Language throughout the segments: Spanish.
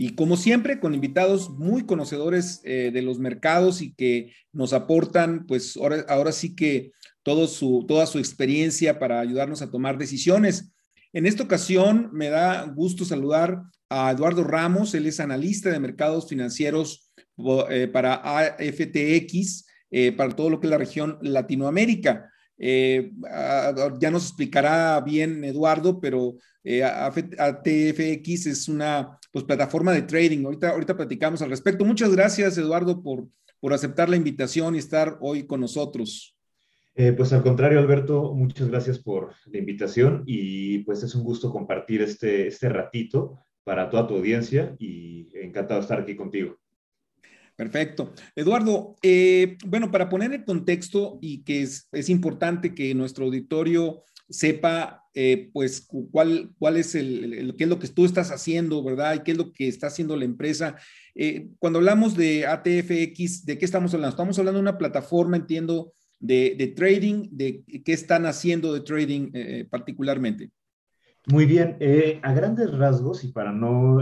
y como siempre, con invitados muy conocedores eh, de los mercados y que nos aportan, pues ahora, ahora sí que todo su, toda su experiencia para ayudarnos a tomar decisiones. En esta ocasión me da gusto saludar a Eduardo Ramos, él es analista de mercados financieros eh, para AFTX, eh, para todo lo que es la región Latinoamérica. Eh, ya nos explicará bien Eduardo, pero eh, ATFX es una pues, plataforma de trading. Ahorita, ahorita platicamos al respecto. Muchas gracias, Eduardo, por, por aceptar la invitación y estar hoy con nosotros. Eh, pues al contrario, Alberto, muchas gracias por la invitación y pues es un gusto compartir este, este ratito para toda tu audiencia y encantado de estar aquí contigo. Perfecto. Eduardo, eh, bueno, para poner el contexto y que es, importante que nuestro auditorio sepa, eh, pues, cuál, cuál es el, qué es lo que tú estás haciendo, ¿verdad? Y qué es lo que está haciendo la empresa. Eh, cuando hablamos de ATFX, ¿de qué estamos hablando? Estamos hablando de una plataforma, entiendo, de, trading, de qué están haciendo de trading particularmente. Muy bien, a grandes rasgos y para no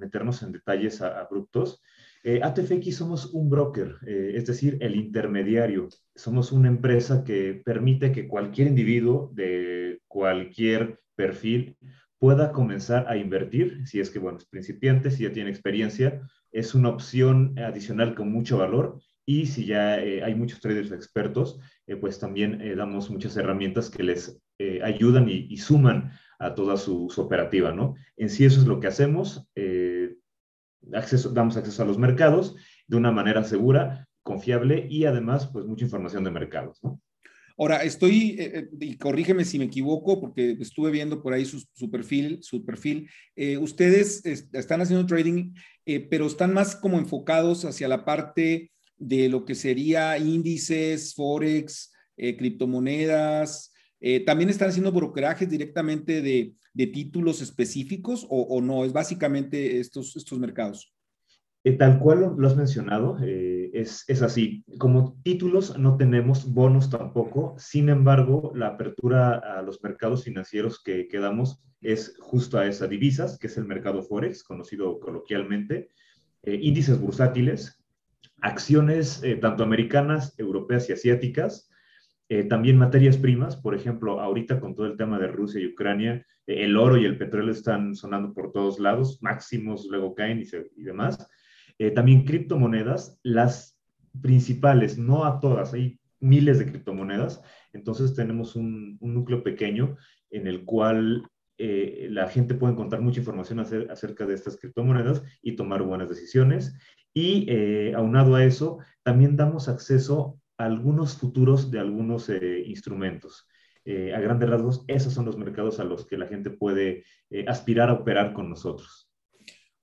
meternos en detalles abruptos, eh, ATFX somos un broker, eh, es decir, el intermediario. Somos una empresa que permite que cualquier individuo de cualquier perfil pueda comenzar a invertir, si es que, bueno, es principiante, si ya tiene experiencia, es una opción adicional con mucho valor y si ya eh, hay muchos traders expertos, pues también damos muchas herramientas que les ayudan y, suman a toda su, operativa, ¿no? En sí eso es lo que hacemos acceso, damos acceso a los mercados de una manera segura, confiable y además, pues, mucha información de mercados. Ahora, estoy, eh, eh, y corrígeme si me equivoco, porque estuve viendo por ahí su, perfil, su perfil. Eh, ustedes están haciendo trading, pero están más como enfocados hacia la parte de lo que sería índices, forex, criptomonedas. también están haciendo brokerajes directamente de, de títulos específicos o, no? ¿Es básicamente estos, estos mercados? Eh, tal cual lo, has mencionado, eh, es, es, así. Como títulos no tenemos, bonos tampoco. Sin embargo, la apertura a los mercados financieros que, quedamos es justo a esas divisas, que es el mercado Forex, conocido coloquialmente, eh, índices bursátiles, acciones tanto americanas, europeas y asiáticas, también materias primas, por ejemplo, ahorita con todo el tema de Rusia y Ucrania, el oro y el petróleo están sonando por todos lados, máximos luego caen y, demás. Eh, también criptomonedas, las principales, no a todas, hay miles de criptomonedas, entonces tenemos un, núcleo pequeño en el cual eh, la gente puede encontrar mucha información acerca de estas criptomonedas y tomar buenas decisiones. Y eh, aunado a eso, también damos acceso algunos futuros de algunos instrumentos. Eh, a grandes rasgos, esos son los mercados a los que la gente puede eh, aspirar a operar con nosotros.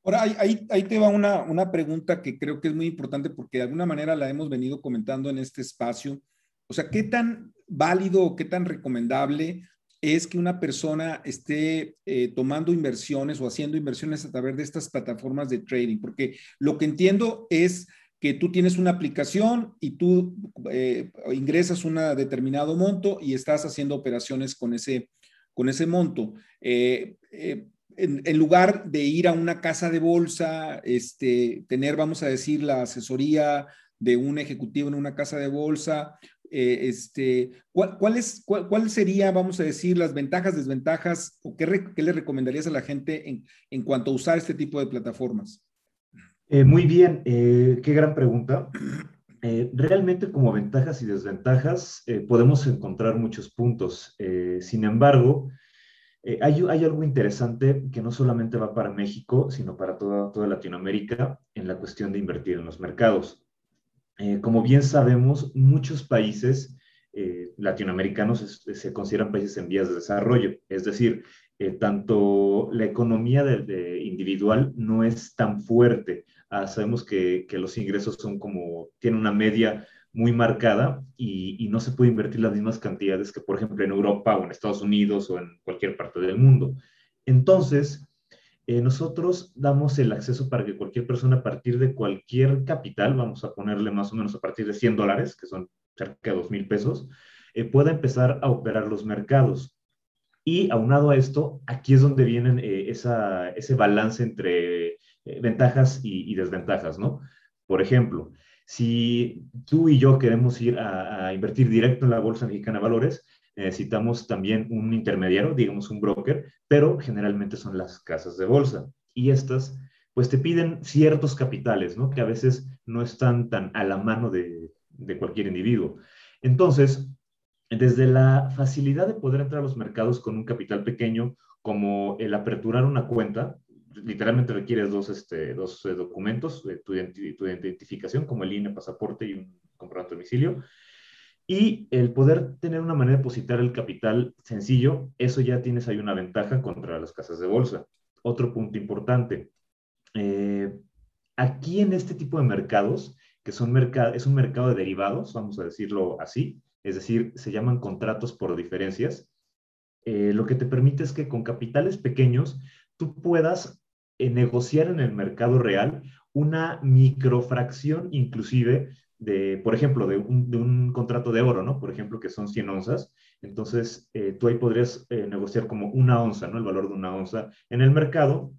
Ahora, ahí, ahí te va una, una pregunta que creo que es muy importante porque de alguna manera la hemos venido comentando en este espacio. O sea, ¿qué tan válido o qué tan recomendable es que una persona esté eh, tomando inversiones o haciendo inversiones a través de estas plataformas de trading? Porque lo que entiendo es que tú tienes una aplicación y tú eh, ingresas un determinado monto y estás haciendo operaciones con ese, con ese monto. Eh, eh, en, lugar de ir a una casa de bolsa, este, tener, vamos a decir, la asesoría de un ejecutivo en una casa de bolsa, este, ¿cuál, cuál, es, cuál, sería, vamos a decir, las ventajas, desventajas o qué, qué le recomendarías a la gente en, en cuanto a usar este tipo de plataformas? Eh, muy bien, eh, qué gran pregunta. Eh, realmente como ventajas y desventajas podemos encontrar muchos puntos. sin embargo, hay, hay, algo interesante que no solamente va para México, sino para toda, toda Latinoamérica en la cuestión de invertir en los mercados. como bien sabemos, muchos países latinoamericanos se consideran países en vías de desarrollo. Es decir, tanto la economía individual no es tan fuerte. Ah, sabemos que, que, los ingresos son como, tienen una media muy marcada y, no se puede invertir las mismas cantidades que, por ejemplo, en Europa o en Estados Unidos o en cualquier parte del mundo. Entonces, eh, nosotros damos el acceso para que cualquier persona a partir de cualquier capital, vamos a ponerle más o menos a partir de 100 dólares, que son cerca de 2 mil pesos, eh, pueda empezar a operar los mercados. Y aunado a esto, aquí es donde viene eh, ese balance entre ventajas y, desventajas, ¿no? Por ejemplo, si tú y yo queremos ir a, invertir directo en la Bolsa Mexicana de Valores, necesitamos también un intermediario, digamos un broker, pero generalmente son las casas de bolsa. Y estas, pues te piden ciertos capitales, ¿no? Que a veces no están tan a la mano de, de cualquier individuo. Entonces, desde la facilidad de poder entrar a los mercados con un capital pequeño, como el aperturar una cuenta, literalmente requieres dos, este, dos eh, documentos, tu, tu, identificación, como el INE, pasaporte y un comprobante de domicilio. Y el poder tener una manera de depositar el capital sencillo, eso ya tienes ahí una ventaja contra las casas de bolsa. Otro punto importante. Eh, aquí en este tipo de mercados, que son es un mercado de derivados, vamos a decirlo así, es decir, se llaman contratos por diferencias, eh, lo que te permite es que con capitales pequeños tú puedas eh, negociar en el mercado real una microfracción inclusive de, por ejemplo, de un, contrato de oro, ¿no? Por ejemplo, que son 100 onzas. Entonces, eh, tú ahí podrías negociar como una onza, ¿no? El valor de una onza en el mercado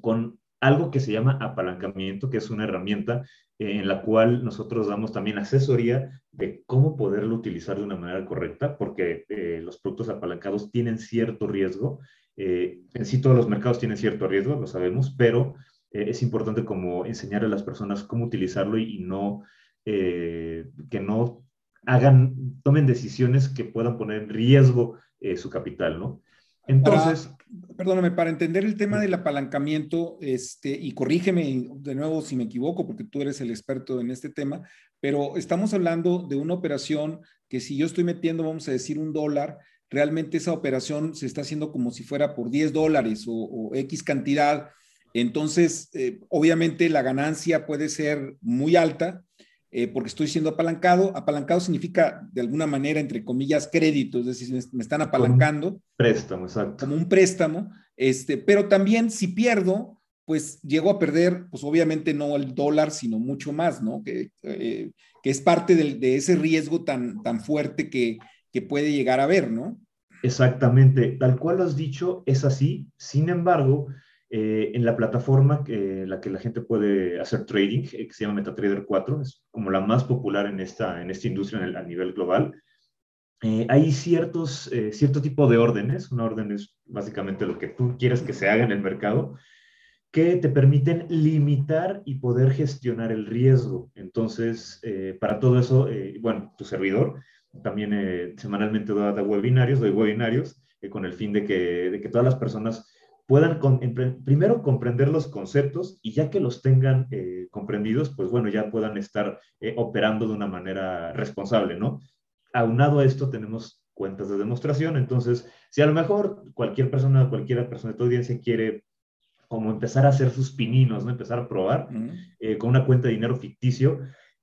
con algo que se llama apalancamiento, que es una herramienta en la cual nosotros damos también asesoría de cómo poderlo utilizar de una manera correcta, porque los productos apalancados tienen cierto riesgo eh, en sí todos los mercados tienen cierto riesgo, lo sabemos, pero eh, es importante como enseñar a las personas cómo utilizarlo y, no eh, que no hagan, tomen decisiones que puedan poner en riesgo su capital, ¿no? Entonces, perdóname, para entender el tema del apalancamiento, este, y corrígeme de nuevo si me equivoco, porque tú eres el experto en este tema, pero estamos hablando de una operación que si yo estoy metiendo, vamos a decir, un dólar, realmente esa operación se está haciendo como si fuera por 10 dólares o, X cantidad. Entonces, eh, obviamente la ganancia puede ser muy alta eh, porque estoy siendo apalancado. Apalancado significa, de alguna manera, entre comillas, crédito, es decir, me están apalancando. préstamo, exacto. Como un préstamo. Este, pero también si pierdo, pues llego a perder, pues obviamente no el dólar, sino mucho más, ¿no? Que, eh, que es parte de, ese riesgo tan, tan fuerte que, que puede llegar a ver, ¿no? Exactamente, tal cual lo has dicho, es así. Sin embargo, eh, en la plataforma que, la que la gente puede hacer trading, eh, que se llama MetaTrader 4, es como la más popular en esta, en esta industria a nivel global, eh, hay ciertos, cierto tipo de órdenes. Una orden es básicamente lo que tú quieres que se haga en el mercado, que te permiten limitar y poder gestionar el riesgo. Entonces, para todo eso, bueno, tu servidor también semanalmente doy, webinarios, doy webinarios con el fin de que, de que todas las personas puedan primero comprender los conceptos y ya que los tengan eh, comprendidos, pues bueno, ya puedan estar operando de una manera responsable, ¿no? Aunado a esto tenemos cuentas de demostración, entonces si a lo mejor cualquier persona, cualquier persona de tu audiencia quiere como empezar a hacer sus pininos, ¿no? Empezar a probar con una cuenta de dinero ficticio,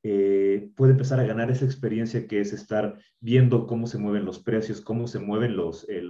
eh, puede empezar a ganar esa experiencia que es estar viendo cómo se mueven los precios, cómo se mueven los, eh,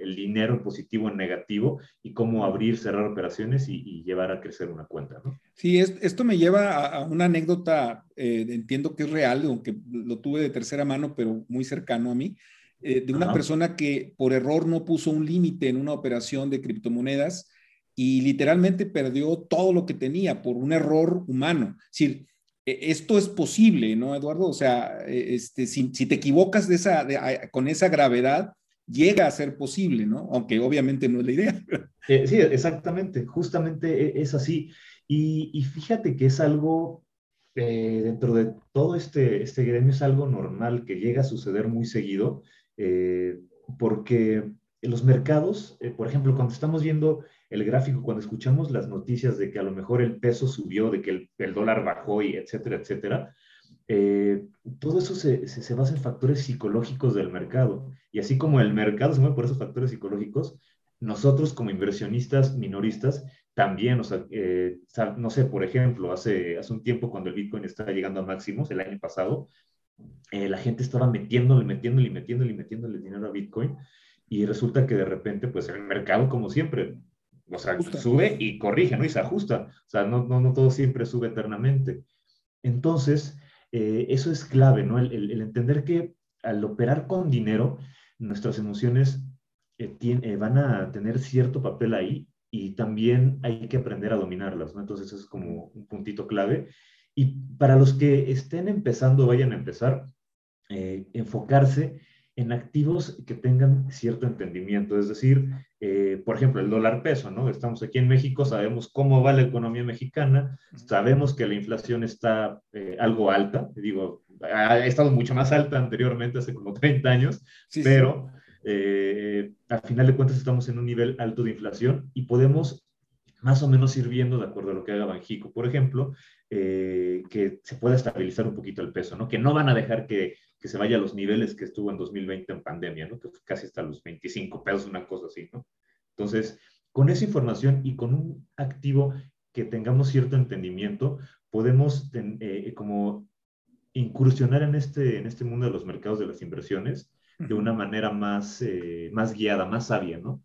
el, dinero en positivo, en negativo, y cómo abrir, cerrar operaciones y, llevar a crecer una cuenta. ¿no? Sí, esto me lleva a, una anécdota, eh, entiendo que es real, aunque lo tuve de tercera mano, pero muy cercano a mí, de una persona que por error no puso un límite en una operación de criptomonedas y literalmente perdió todo lo que tenía por un error humano. Es decir, esto es posible, ¿no, Eduardo? O sea, e, este, si, te equivocas esa, con esa gravedad, llega a ser posible, ¿no? Aunque obviamente no es la idea. Eh, sí, exactamente, justamente e, es así. Y, fíjate que es algo, eh, dentro de todo este, este gremio, es algo normal que llega a suceder muy seguido, eh, porque los mercados, por ejemplo, cuando estamos viendo el gráfico, cuando escuchamos las noticias de que a lo mejor el peso subió, de que el, dólar bajó y etcétera, etcétera, eh, todo eso se, se, basa en factores psicológicos del mercado. Y así como el mercado se mueve por esos factores psicológicos, nosotros como inversionistas minoristas también, o sea, eh, no sé, por ejemplo, hace, hace un tiempo cuando el Bitcoin estaba llegando a máximos, el año pasado, eh, la gente estaba metiéndole, metiéndole, metiéndole, metiéndole dinero a Bitcoin y resulta que de repente, pues el mercado, como siempre, o sea, sube y corrige, ¿no? Y se ajusta. O sea, no, no, no todo siempre sube eternamente. Entonces, eh, eso es clave, ¿no? El, el, entender que al operar con dinero, nuestras emociones eh, eh, van a tener cierto papel ahí y también hay que aprender a dominarlas, ¿no? Entonces, eso es como un puntito clave. Y para los que estén empezando, vayan a empezar, enfocarse en activos que tengan cierto entendimiento, es decir, eh, por ejemplo, el dólar peso, ¿no? Estamos aquí en México, sabemos cómo va la economía mexicana, sabemos que la inflación está eh, algo alta, digo, ha estado mucho más alta anteriormente, hace como 30 años, pero eh, al final de cuentas estamos en un nivel alto de inflación y podemos más o menos ir viendo, de acuerdo a lo que haga Banjico, por ejemplo, que se pueda estabilizar un poquito el peso, ¿no? Que no van a dejar que que se vaya a los niveles que estuvo en 2020 en pandemia, ¿no? Que casi hasta los 25 pesos, una cosa así, ¿no? Entonces, con esa información y con un activo que tengamos cierto entendimiento, podemos eh, como incursionar en este, en este mundo de los mercados de las inversiones de una manera más, eh, más guiada, más sabia, ¿no?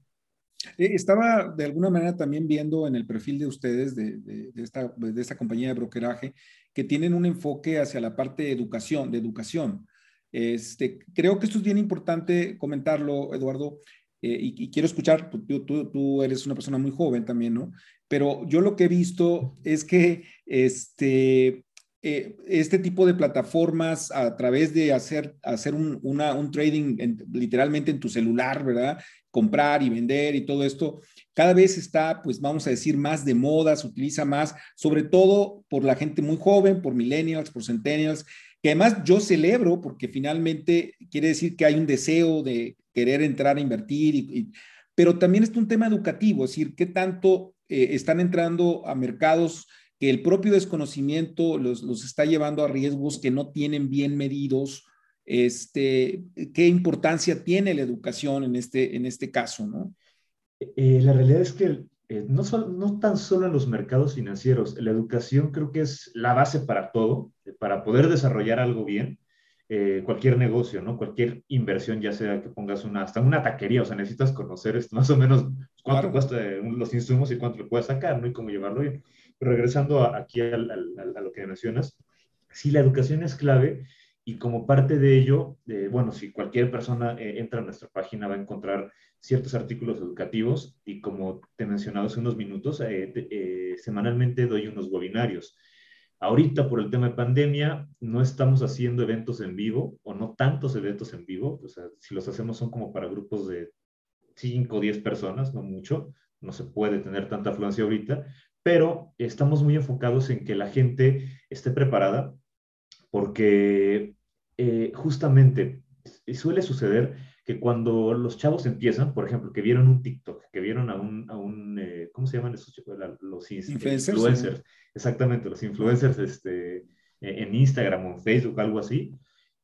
Eh, estaba de alguna manera también viendo en el perfil de ustedes, de, de, de, esta, de esta compañía de brokeraje, que tienen un enfoque hacia la parte de educación, de educación. Este, creo que esto es bien importante comentarlo, Eduardo, eh, y, quiero escuchar, tú, tú, tú, eres una persona muy joven también, ¿no? Pero yo lo que he visto es que este, eh, este tipo de plataformas a través de hacer, hacer un, una, un trading literalmente en tu celular, ¿verdad? Comprar y vender y todo esto, cada vez está, pues vamos a decir, más de moda, se utiliza más, sobre todo por la gente muy joven, por millennials, por centennials, que además yo celebro porque finalmente quiere decir que hay un deseo de querer entrar a invertir, y, pero también es un tema educativo, es decir, qué tanto eh, están entrando a mercados que el propio desconocimiento los, los, está llevando a riesgos que no tienen bien medidos, este, qué importancia tiene la educación en este, en este caso, ¿no? Eh, la realidad es que eh, no, no tan solo en los mercados financieros, la educación creo que es la base para todo, eh, para poder desarrollar algo bien, eh, cualquier negocio, ¿no? Cualquier inversión, ya sea que pongas una, hasta una taquería, o sea, necesitas conocer esto, más o menos cuánto cuesta los insumos y cuánto le puedes sacar, ¿no? Y cómo llevarlo bien. Pero regresando aquí a, a, lo que mencionas, sí, la educación es clave y como parte de ello, bueno, si cualquier persona entra a nuestra página va a encontrar ciertos artículos educativos y como te he mencionado hace unos minutos, eh, eh, semanalmente doy unos webinarios. Ahorita por el tema de pandemia no estamos haciendo eventos en vivo o no tantos eventos en vivo, o sea, si los hacemos son como para grupos de 5 o 10 personas, no mucho, no se puede tener tanta afluencia ahorita, pero estamos muy enfocados en que la gente esté preparada porque eh, justamente suele suceder que cuando los chavos empiezan, por ejemplo, que vieron un TikTok, que vieron a un, a un eh, ¿cómo se llaman esos chicos? Los influencers. Exactamente, los influencers este, e, en Instagram o en Facebook, algo así,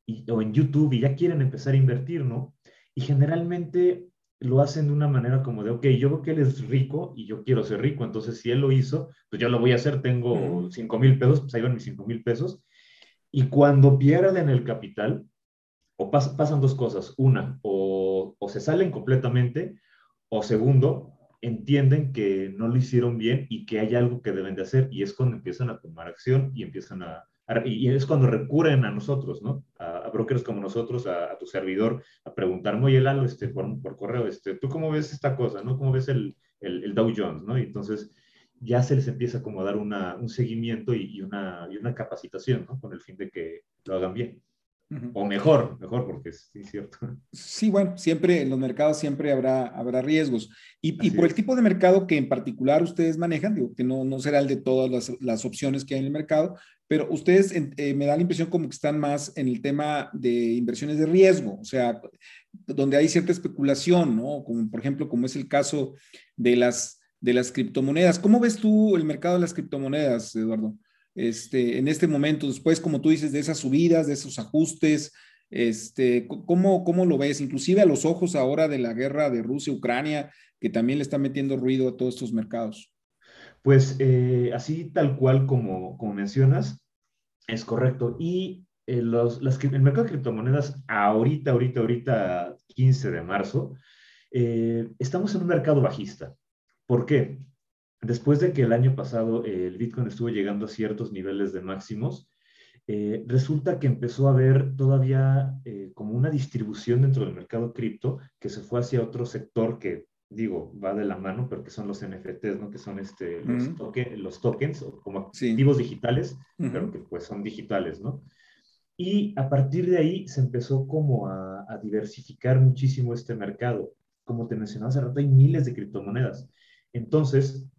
y, o en YouTube, y ya quieren empezar a invertir, ¿no? Y generalmente lo hacen de una manera como de, ok, yo veo que él es rico y yo quiero ser rico, entonces si él lo hizo, pues yo lo voy a hacer, tengo 5 mil pesos, pues ahí van mis 5 mil pesos. Y cuando pierden el capital, o pasan dos cosas. Una, o, se salen completamente, o segundo, entienden que no lo hicieron bien y que hay algo que deben de hacer, y es cuando empiezan a tomar acción y empiezan a, y es cuando recurren a nosotros, ¿no? A, brokers como nosotros, a, tu servidor, a preguntarme, oye, Lalo, este, por, por, correo, este, ¿tú cómo ves esta cosa, no? ¿Cómo ves el, el, Dow Jones, no? Y entonces ya se les empieza como a dar una, un seguimiento y, y, una, y una capacitación, ¿no? Con el fin de que lo hagan bien. O mejor, mejor, porque es cierto. Sí, bueno, siempre en los mercados siempre habrá, habrá riesgos. Y, y por el tipo de mercado que en particular ustedes manejan, digo que no, no será el de todas las, las opciones que hay en el mercado, pero ustedes eh, me da la impresión como que están más en el tema de inversiones de riesgo, o sea, donde hay cierta especulación, ¿no? Como por ejemplo, como es el caso de las, de las criptomonedas. ¿Cómo ves tú el mercado de las criptomonedas, Eduardo? este, en este momento, después, como tú dices, de esas subidas, de esos ajustes, este, ¿cómo, ¿cómo lo ves? Inclusive a los ojos ahora de la guerra de Rusia-Ucrania, que también le está metiendo ruido a todos estos mercados. Pues eh, así tal cual como, como mencionas, es correcto. Y eh, los, el mercado de criptomonedas ahorita, ahorita, ahorita, 15 de marzo, eh, estamos en un mercado bajista. ¿Por qué? Después de que el año pasado el Bitcoin estuvo llegando a ciertos niveles de máximos, resulta que empezó a haber todavía como una distribución dentro del mercado cripto que se fue hacia otro sector que digo, va de la mano, pero que son los NFTs, ¿no? Que son este, los, los tokens, como activos digitales, pero que pues son digitales, ¿no? Y a partir de ahí se empezó como a, diversificar muchísimo este mercado. Como te mencionaba hace rato, hay miles de criptomonedas. Entonces,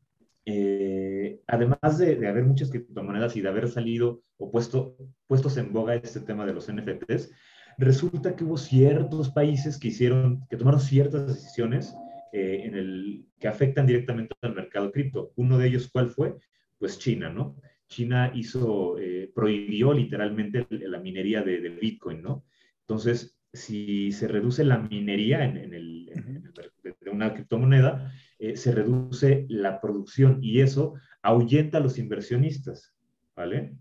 eh, además de, de, haber muchas criptomonedas y de haber salido o puesto, puestos en boga este tema de los NFTs, resulta que hubo ciertos países que hicieron, que tomaron ciertas decisiones eh, en el, que afectan directamente al mercado cripto. Uno de ellos, ¿cuál fue? Pues China, ¿no? China hizo, eh, prohibió literalmente la minería de, Bitcoin, ¿no? Entonces, si se reduce la minería en, el, de una criptomoneda, eh, se reduce la producción y eso ahuyenta a los inversionistas, ¿vale?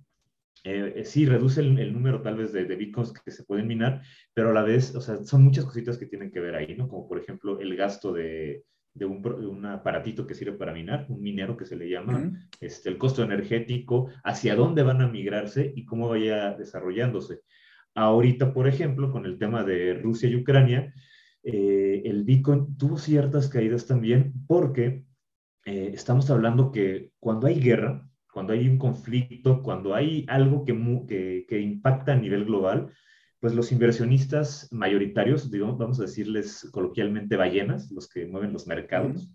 Eh, eh, sí, reduce el, número tal vez de, bitcoins que se pueden minar, pero a la vez, o sea, son muchas cositas que tienen que ver ahí, ¿no? Como por ejemplo el gasto de, un, aparatito que sirve para minar, un minero que se le llama, este, el costo energético, hacia dónde van a migrarse y cómo vaya desarrollándose. Ahorita, por ejemplo, con el tema de Rusia y Ucrania, eh, el Bitcoin tuvo ciertas caídas también porque estamos hablando que cuando hay guerra, cuando hay un conflicto, cuando hay algo que, que, impacta a nivel global, pues los inversionistas mayoritarios, digamos, vamos a decirles coloquialmente ballenas, los que mueven los mercados,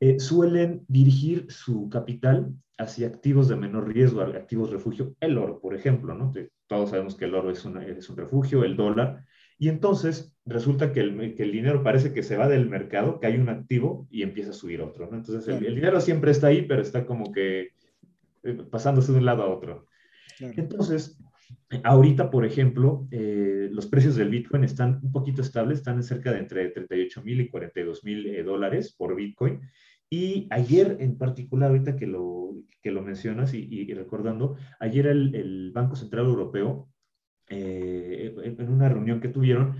eh, suelen dirigir su capital hacia activos de menor riesgo, activos refugio, el oro, por ejemplo, ¿no? Todos sabemos que el oro es, es un refugio, el dólar, y entonces resulta que el, que el, dinero parece que se va del mercado, que hay un activo y empieza a subir otro, ¿no? Entonces el, el dinero siempre está ahí, pero está como que eh, pasándose de un lado a otro. Entonces, ahorita, por ejemplo, eh, los precios del Bitcoin están un poquito estables, están en cerca de entre 38 mil y 42 mil eh, dólares por Bitcoin. Y ayer en particular, ahorita que lo, que lo mencionas y, recordando, ayer el, el, Banco Central Europeo, en una reunión que tuvieron,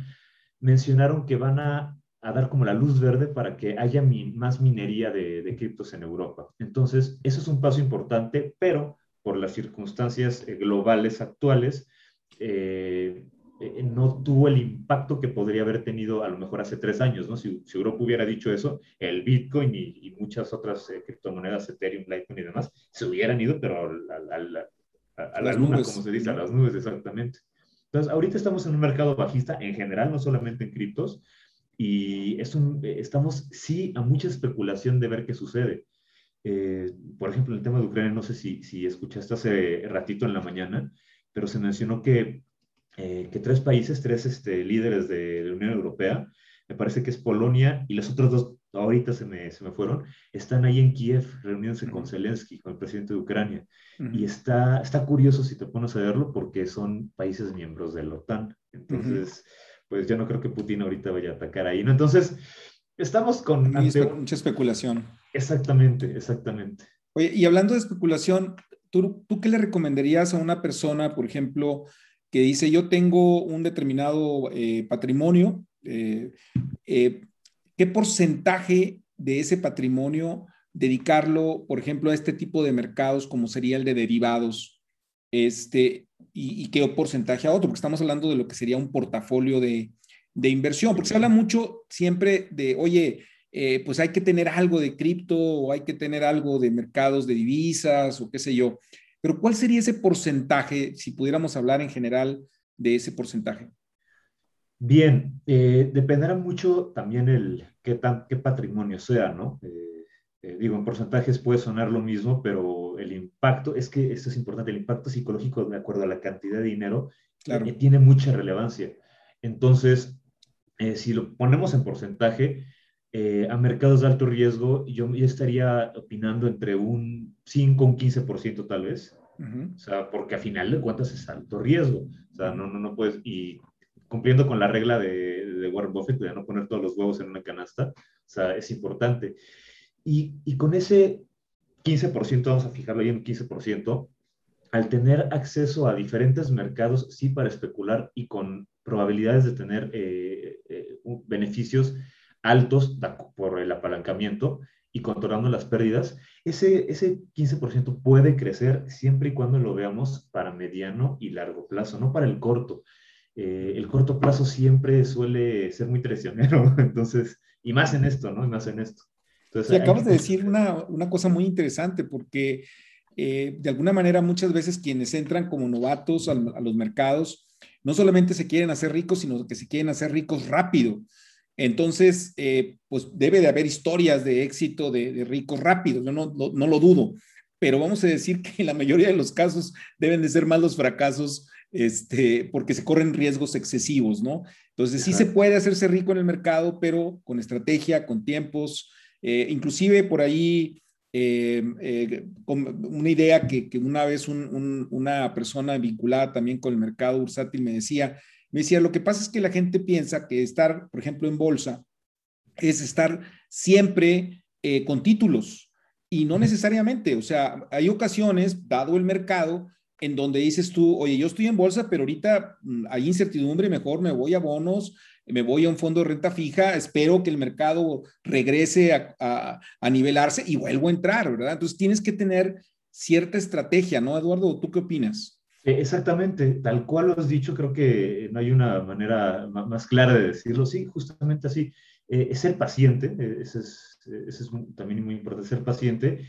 mencionaron que van a a dar como la luz verde para que haya más minería de, criptos en Europa. Entonces, eso es un paso importante, pero por las circunstancias eh, globales actuales, eh, eh, no tuvo el impacto que podría haber tenido a lo mejor hace tres años, ¿no? Si, Europa hubiera dicho eso, el Bitcoin y, muchas otras criptomonedas, Ethereum, Litecoin y demás, se hubieran ido, pero a, la luna, como se dice, a las nubes, exactamente. Entonces, ahorita estamos en un mercado bajista en general, no solamente en criptos, y es un, estamos, sí, a mucha especulación de ver qué sucede. Eh, por ejemplo, el tema de Ucrania, no sé si, si escuchaste hace ratito en la mañana, pero se mencionó que, eh, que tres países, tres este, líderes de la Unión Europea, me parece que es Polonia y los otros dos, ahorita se me, se me fueron, están ahí en Kiev reuniéndose con Zelensky, con el presidente de Ucrania. Y está, está curioso si te pones a verlo porque son países miembros de la OTAN. Entonces pues yo no creo que Putin ahorita vaya a atacar ahí, ¿no? Entonces, estamos con... mucha especulación. Exactamente, exactamente. Oye, y hablando de especulación, ¿tú, ¿tú qué le recomendarías a una persona, por ejemplo, que dice, yo tengo un determinado eh, patrimonio, eh, eh, ¿qué porcentaje de ese patrimonio dedicarlo, por ejemplo, a este tipo de mercados como sería el de derivados? Este, y, qué porcentaje a otro, porque estamos hablando de lo que sería un portafolio de, inversión, porque se habla mucho siempre de, oye, eh, pues hay que tener algo de cripto o hay que tener algo de mercados de divisas o qué sé yo. Pero ¿cuál sería ese porcentaje, si pudiéramos hablar en general de ese porcentaje? Bien, eh, dependerá mucho también el qué, tan, qué patrimonio sea, ¿no? Eh, eh, digo, en porcentajes puede sonar lo mismo, pero el impacto, es que esto es importante, el impacto psicológico de acuerdo a la cantidad de dinero eh, tiene mucha relevancia. Entonces, eh, si lo ponemos en porcentaje, a mercados de alto riesgo, yo, estaría opinando entre un 5 un 15% tal vez, O sea, porque a final de cuentas es alto riesgo. O sea, no, no, no puedes, y cumpliendo con la regla de, de Warren Buffett de no poner todos los huevos en una canasta, o sea, es importante. Y, y con ese 15%, vamos a fijarlo ahí en 15%, al tener acceso a diferentes mercados, sí para especular y con probabilidades de tener eh, eh, beneficios altos por el apalancamiento y controlando las pérdidas, ese, ese 15% puede crecer siempre y cuando lo veamos para mediano y largo plazo, no para el corto. Eh, el corto plazo siempre suele ser muy traicionero, entonces, y más en esto, ¿no? Y más en esto. Entonces, y acabas de decir una, una, cosa muy interesante, porque eh, de alguna manera muchas veces quienes entran como novatos a, a, los mercados, no solamente se quieren hacer ricos, sino que se quieren hacer ricos rápido. Entonces, eh, pues debe de haber historias de éxito de, ricos rápidos, yo no, no, lo dudo, pero vamos a decir que en la mayoría de los casos deben de ser más los fracasos este, porque se corren riesgos excesivos, ¿no? Entonces, sí se puede hacerse rico en el mercado, pero con estrategia, con tiempos, eh, inclusive por ahí, eh, una idea que, una vez una persona vinculada también con el mercado bursátil me decía, me decía, lo que pasa es que la gente piensa que estar, por ejemplo, en bolsa es estar siempre eh, con títulos y no necesariamente. O sea, hay ocasiones, dado el mercado, en donde dices tú, oye, yo estoy en bolsa, pero ahorita mm, hay incertidumbre, mejor me voy a bonos, me voy a un fondo de renta fija, espero que el mercado regrese a, nivelarse y vuelvo a entrar, ¿verdad? Entonces tienes que tener cierta estrategia, ¿no, Eduardo? ¿Tú qué opinas? Eh, exactamente, tal cual lo has dicho, creo que no hay una manera más clara de decirlo. Sí, justamente así. Eh, es ser paciente, eh, es, es, también muy importante, ser paciente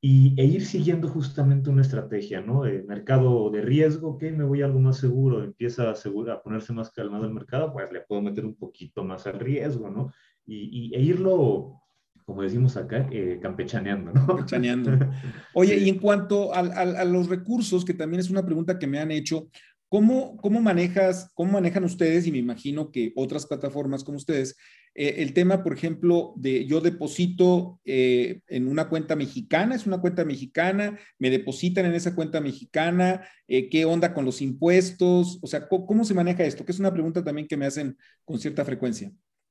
y, e ir siguiendo justamente una estrategia, ¿no? mercado de riesgo, que me voy a algo más seguro, empieza a, a ponerse más calmado el mercado, pues le puedo meter un poquito más al riesgo, ¿no? Y, y e irlo como decimos acá, eh, campechaneando, ¿no? Campechaneando. Oye, y en cuanto a, a, los recursos, que también es una pregunta que me han hecho, ¿cómo, cómo manejas, cómo manejan ustedes, y me imagino que otras plataformas como ustedes, eh, el tema, por ejemplo, de yo deposito eh, en una cuenta mexicana, es una cuenta mexicana, me depositan en esa cuenta mexicana, ¿qué onda con los impuestos? O sea, ¿cómo, ¿cómo se maneja esto? Que es una pregunta también que me hacen con cierta frecuencia.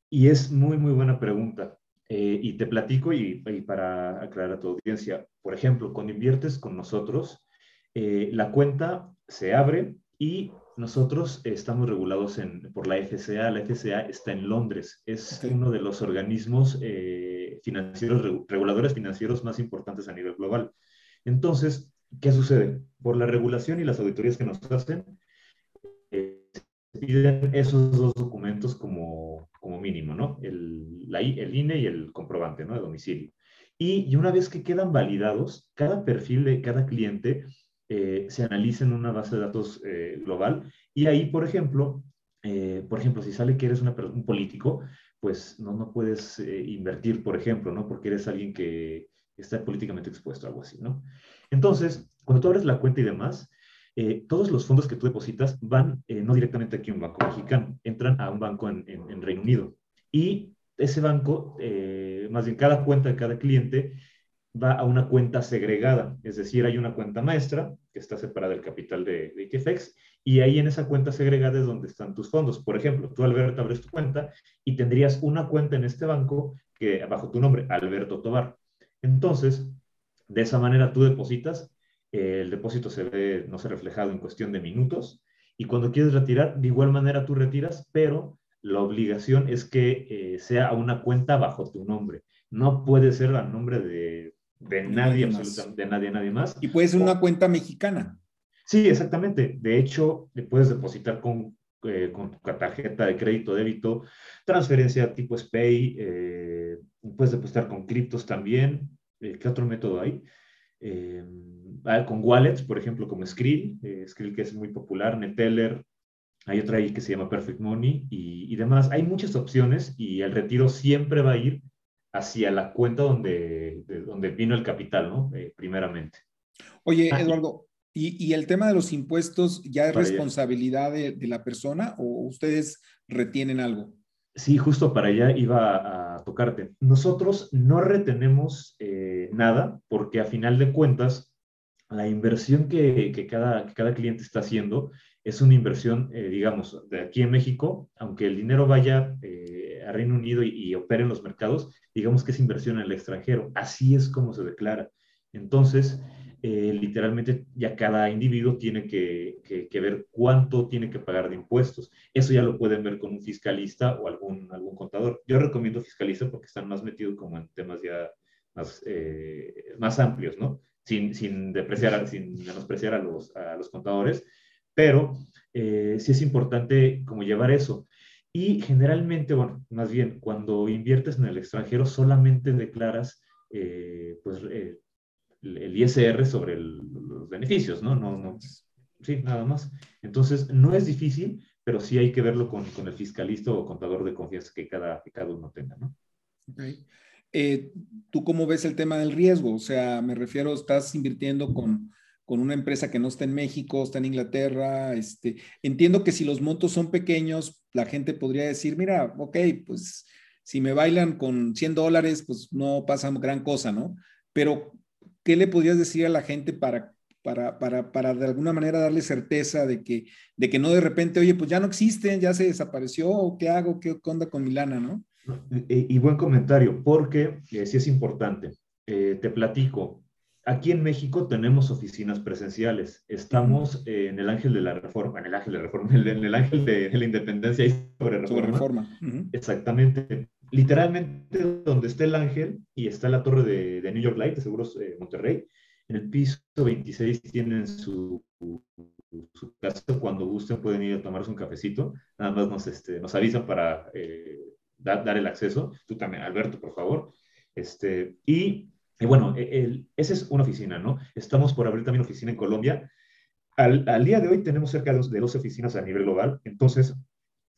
Y es muy, muy buena pregunta. Eh, y te platico y, para aclarar a tu audiencia, por ejemplo, cuando inviertes con nosotros, eh, la cuenta se abre y nosotros estamos regulados en, por la FCA. La FCA está en Londres. Es uno de los organismos eh, financieros, reguladores financieros más importantes a nivel global. Entonces, ¿qué sucede? Por la regulación y las auditorías que nos hacen, piden esos dos documentos como, como mínimo, ¿no? El, la, el INE y el comprobante, ¿no? De domicilio. Y, y, una vez que quedan validados, cada perfil de cada cliente eh, se analiza en una base de datos eh, global y ahí, por ejemplo, eh, por ejemplo, si sale que eres un político, pues no, no puedes invertir, por ejemplo, ¿no? Porque eres alguien que está políticamente expuesto, algo así, ¿no? Entonces, cuando tú abres la cuenta y demás, todos los fondos que tú depositas van no directamente aquí a un banco mexicano, entran a un banco en, Reino Unido. Y ese banco, más bien cada cuenta de cada cliente, va a una cuenta segregada, es decir, hay una cuenta maestra que está separada del capital de, de y ahí en esa cuenta segregada es donde están tus fondos. Por ejemplo, tú, Alberto, abres tu cuenta y tendrías una cuenta en este banco que bajo tu nombre, Alberto Tobar. Entonces, de esa manera tú depositas el depósito se ve, no sé, reflejado en cuestión de minutos. Y cuando quieres retirar, de igual manera tú retiras, pero la obligación es que eh, sea una cuenta bajo tu nombre. No puede ser a nombre de, de nadie, absolutamente de nadie, nadie más. Y puede ser una cuenta mexicana. Sí, exactamente. De hecho, le puedes depositar con, eh, con tu tarjeta de crédito, débito, transferencia tipo SPAY, eh, puedes depositar con criptos también. ¿Qué otro método hay? Eh, ah, con wallets, por ejemplo, como Skrill, eh, Skrill que es muy popular, Neteller, hay otra ahí que se llama Perfect Money y, demás. Hay muchas opciones y el retiro siempre va a ir hacia la cuenta donde, donde vino el capital, ¿no? Eh, primeramente. Oye, ah, Eduardo, ¿y, ¿y, el tema de los impuestos ya es responsabilidad de, de, la persona o ustedes retienen algo? Sí, justo para allá iba a tocarte. Nosotros no retenemos eh, nada porque a final de cuentas la inversión que, que, cada, cada cliente está haciendo es una inversión, eh, digamos, de aquí en México, aunque el dinero vaya eh, a Reino Unido y, y, en los mercados, digamos que es inversión en el extranjero. Así es como se declara. Entonces, eh, literalmente ya cada individuo tiene que, que, ver cuánto tiene que pagar de impuestos. Eso ya lo pueden ver con un fiscalista o algún, algún contador. Yo recomiendo fiscalista porque están más metidos como en temas ya más, eh, más amplios, ¿no? Sin, sin, depreciar, sin menospreciar a los, a los contadores, pero eh, sí es importante como llevar eso. Y generalmente, bueno, más bien, cuando inviertes en el extranjero solamente declaras pues, el ISR sobre los beneficios, ¿no? No, no, sí, nada más. Entonces, no es difícil, pero sí hay que verlo con, con el fiscalista o contador de confianza que cada, que cada uno tenga, ¿no? Okay. Eh, ¿Tú cómo ves el tema del riesgo? O sea, me refiero, estás invirtiendo con, con una empresa que no está en México, está en Inglaterra. Este, entiendo que si los montos son pequeños, la gente podría decir, mira, ok, pues si me bailan con 100 dólares, pues no pasa gran cosa, ¿no? Pero ¿qué le podrías decir a la gente para, para, para, para de alguna manera darle certeza de que, de que no de repente, oye, pues ya no existen, ya se desapareció, ¿qué hago? ¿Qué onda con Milana, no? Y, buen comentario, porque eh, sí es importante. Eh, te platico, aquí en México tenemos oficinas presenciales. Estamos en el Ángel de la Reforma, en el Ángel de la Reforma, en el, Ángel de, la Independencia y sobre Reforma. Sobre reforma. Exactamente. Literalmente donde está el ángel y está la torre de, de New York Light, de Seguros eh, Monterrey, en el piso 26 tienen su, su, casa, cuando gusten pueden ir a tomarse un cafecito, nada más nos, este, nos avisan para eh, dar, dar, el acceso, tú también, Alberto, por favor, este, y, y bueno, e, esa es una oficina, ¿no? Estamos por abrir también oficina en Colombia, al, al día de hoy tenemos cerca de 12 oficinas a nivel global, entonces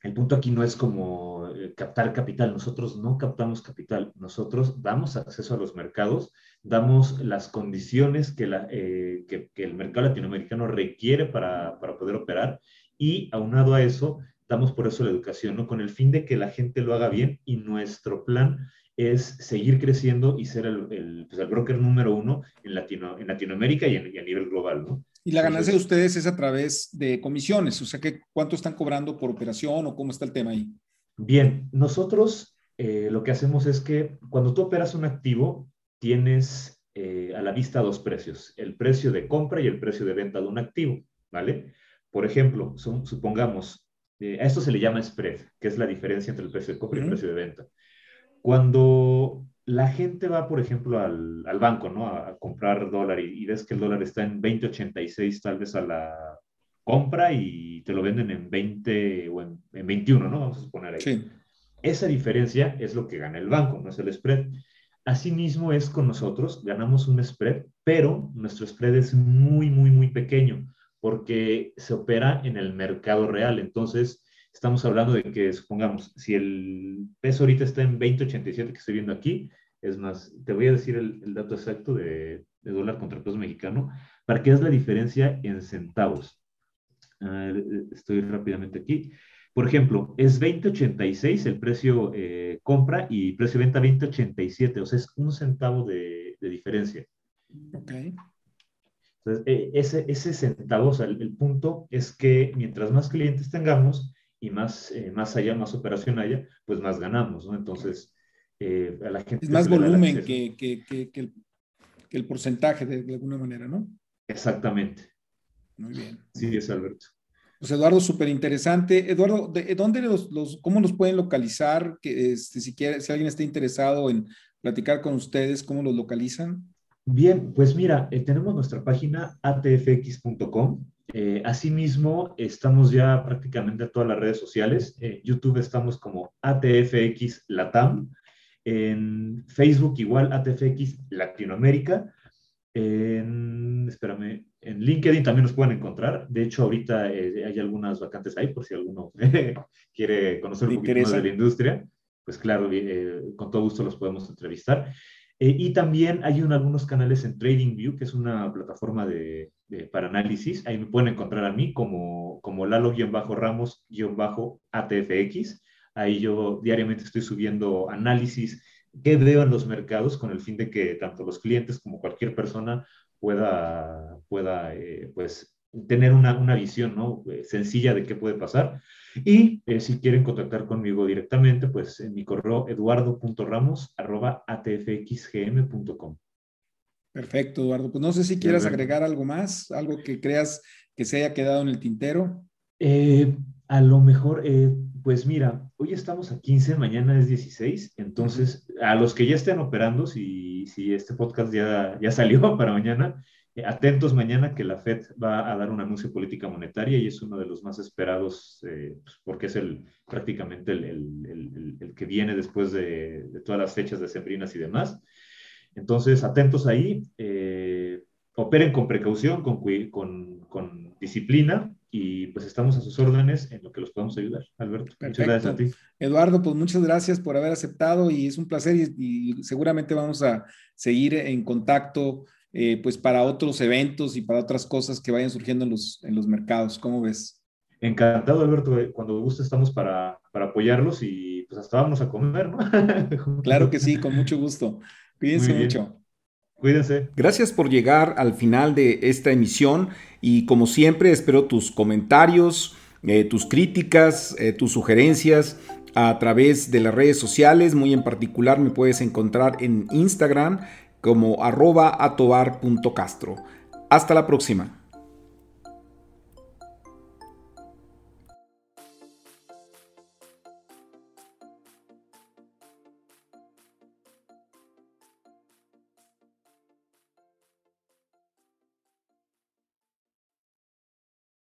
el punto aquí no es como eh, captar capital, nosotros no captamos capital, nosotros damos acceso a los mercados, damos las condiciones que, la, eh, que, el mercado latinoamericano requiere para, para, poder operar. Y aunado a eso, damos por eso la educación, ¿no? Con el fin de que la gente lo haga bien y nuestro plan es seguir creciendo y ser el, el, pues el broker número uno en, Latino, en Latinoamérica y, y a nivel global, ¿no? Y la ganancia de ustedes es a través de comisiones, o sea, que ¿cuánto están cobrando por operación o cómo está el tema ahí? Bien, nosotros eh, lo que hacemos es que cuando tú operas un activo, tienes eh, a la vista dos precios, el precio de compra y el precio de venta de un activo, ¿vale? Por ejemplo, supongamos, eh, a esto se le llama spread, que es la diferencia entre el precio de compra y el precio de venta. Cuando la gente va, por ejemplo, al, al banco, ¿no? A, comprar dólar y, ves que el dólar está en 20.86 tal vez a la compra y te lo venden en 20 o en, 21, ¿no? Vamos a suponer ahí. Sí. Esa diferencia es lo que gana el banco, no es el spread. Asimismo es con nosotros, ganamos un spread, pero nuestro spread es muy, muy, muy pequeño porque se opera en el mercado real. Entonces, estamos hablando de que, supongamos, si el peso ahorita está en 20.87 que estoy viendo aquí, es más, te voy a decir el, dato exacto de, dólar contra peso mexicano para que es la diferencia en centavos. estoy rápidamente aquí. Por ejemplo, es 20.86 el precio eh, compra y precio venta 20.87, o sea, es un centavo de, diferencia. Ok. Entonces, e, ese, ese centavo, o sea, el, punto es que mientras más clientes tengamos y más, eh, más allá, más operación haya, pues más ganamos, ¿no? Entonces, eh, a la gente. Es más volumen que, que, que, el, que, el, porcentaje de, alguna manera, ¿no? Exactamente. Muy bien. Sí, es Alberto. Pues Eduardo, súper interesante. Eduardo, ¿de, ¿dónde los, los, cómo nos pueden localizar? Que, este, si, quiere, si alguien está interesado en platicar con ustedes, ¿cómo los localizan? Bien, pues mira, eh, tenemos nuestra página atfx.com. Eh, asimismo, estamos ya prácticamente en todas las redes sociales. En YouTube estamos como ATFX Latam. En Facebook igual ATFX Latinoamérica. En, espérame, en LinkedIn también nos pueden encontrar. De hecho, ahorita eh, hay algunas vacantes ahí por si alguno quiere conocer un poquito más de la industria. Pues claro, eh, con todo gusto los podemos entrevistar. Eh, y también hay un, algunos canales en TradingView, que es una plataforma de, para análisis. Ahí me pueden encontrar a mí como, como Lalo-Ramos-ATFX. Ahí yo diariamente estoy subiendo análisis que veo en los mercados con el fin de que tanto los clientes como cualquier persona pueda, pueda pues tener una, una visión ¿no? sencilla de qué puede pasar. Y si quieren contactar conmigo directamente, pues en mi correo eduardo.ramos.atfxgm.com. Perfecto, Eduardo. Pues no sé si quieras agregar algo más, algo que creas que se haya quedado en el tintero. Eh, a lo mejor, eh, pues mira, hoy estamos a 15, mañana es 16, entonces a los que ya estén operando, si, si este podcast ya, ya salió para mañana, eh, atentos mañana que la Fed va a dar un anuncio de política monetaria y es uno de los más esperados pues, porque es el, prácticamente el, el, el, que viene después de, de, todas las fechas de sembrinas y demás. Entonces, atentos ahí, eh, operen con precaución, con, con, con, disciplina y pues estamos a sus órdenes en lo que los podamos ayudar. Alberto, muchas gracias a ti. Eduardo, pues muchas gracias por haber aceptado y es un placer y, seguramente vamos a seguir en contacto eh, pues para otros eventos y para otras cosas que vayan surgiendo en los, en los mercados. ¿Cómo ves? Encantado, Alberto. Eh, cuando guste estamos para, para apoyarlos y pues hasta vamos a comer, ¿no? claro que sí, con mucho gusto. Cuídense mucho. Cuídense. Gracias por llegar al final de esta emisión y como siempre espero tus comentarios, eh, tus críticas, eh, tus sugerencias a través de las redes sociales. Muy en particular me puedes encontrar en Instagram como arroba atobar.castro. Hasta la próxima.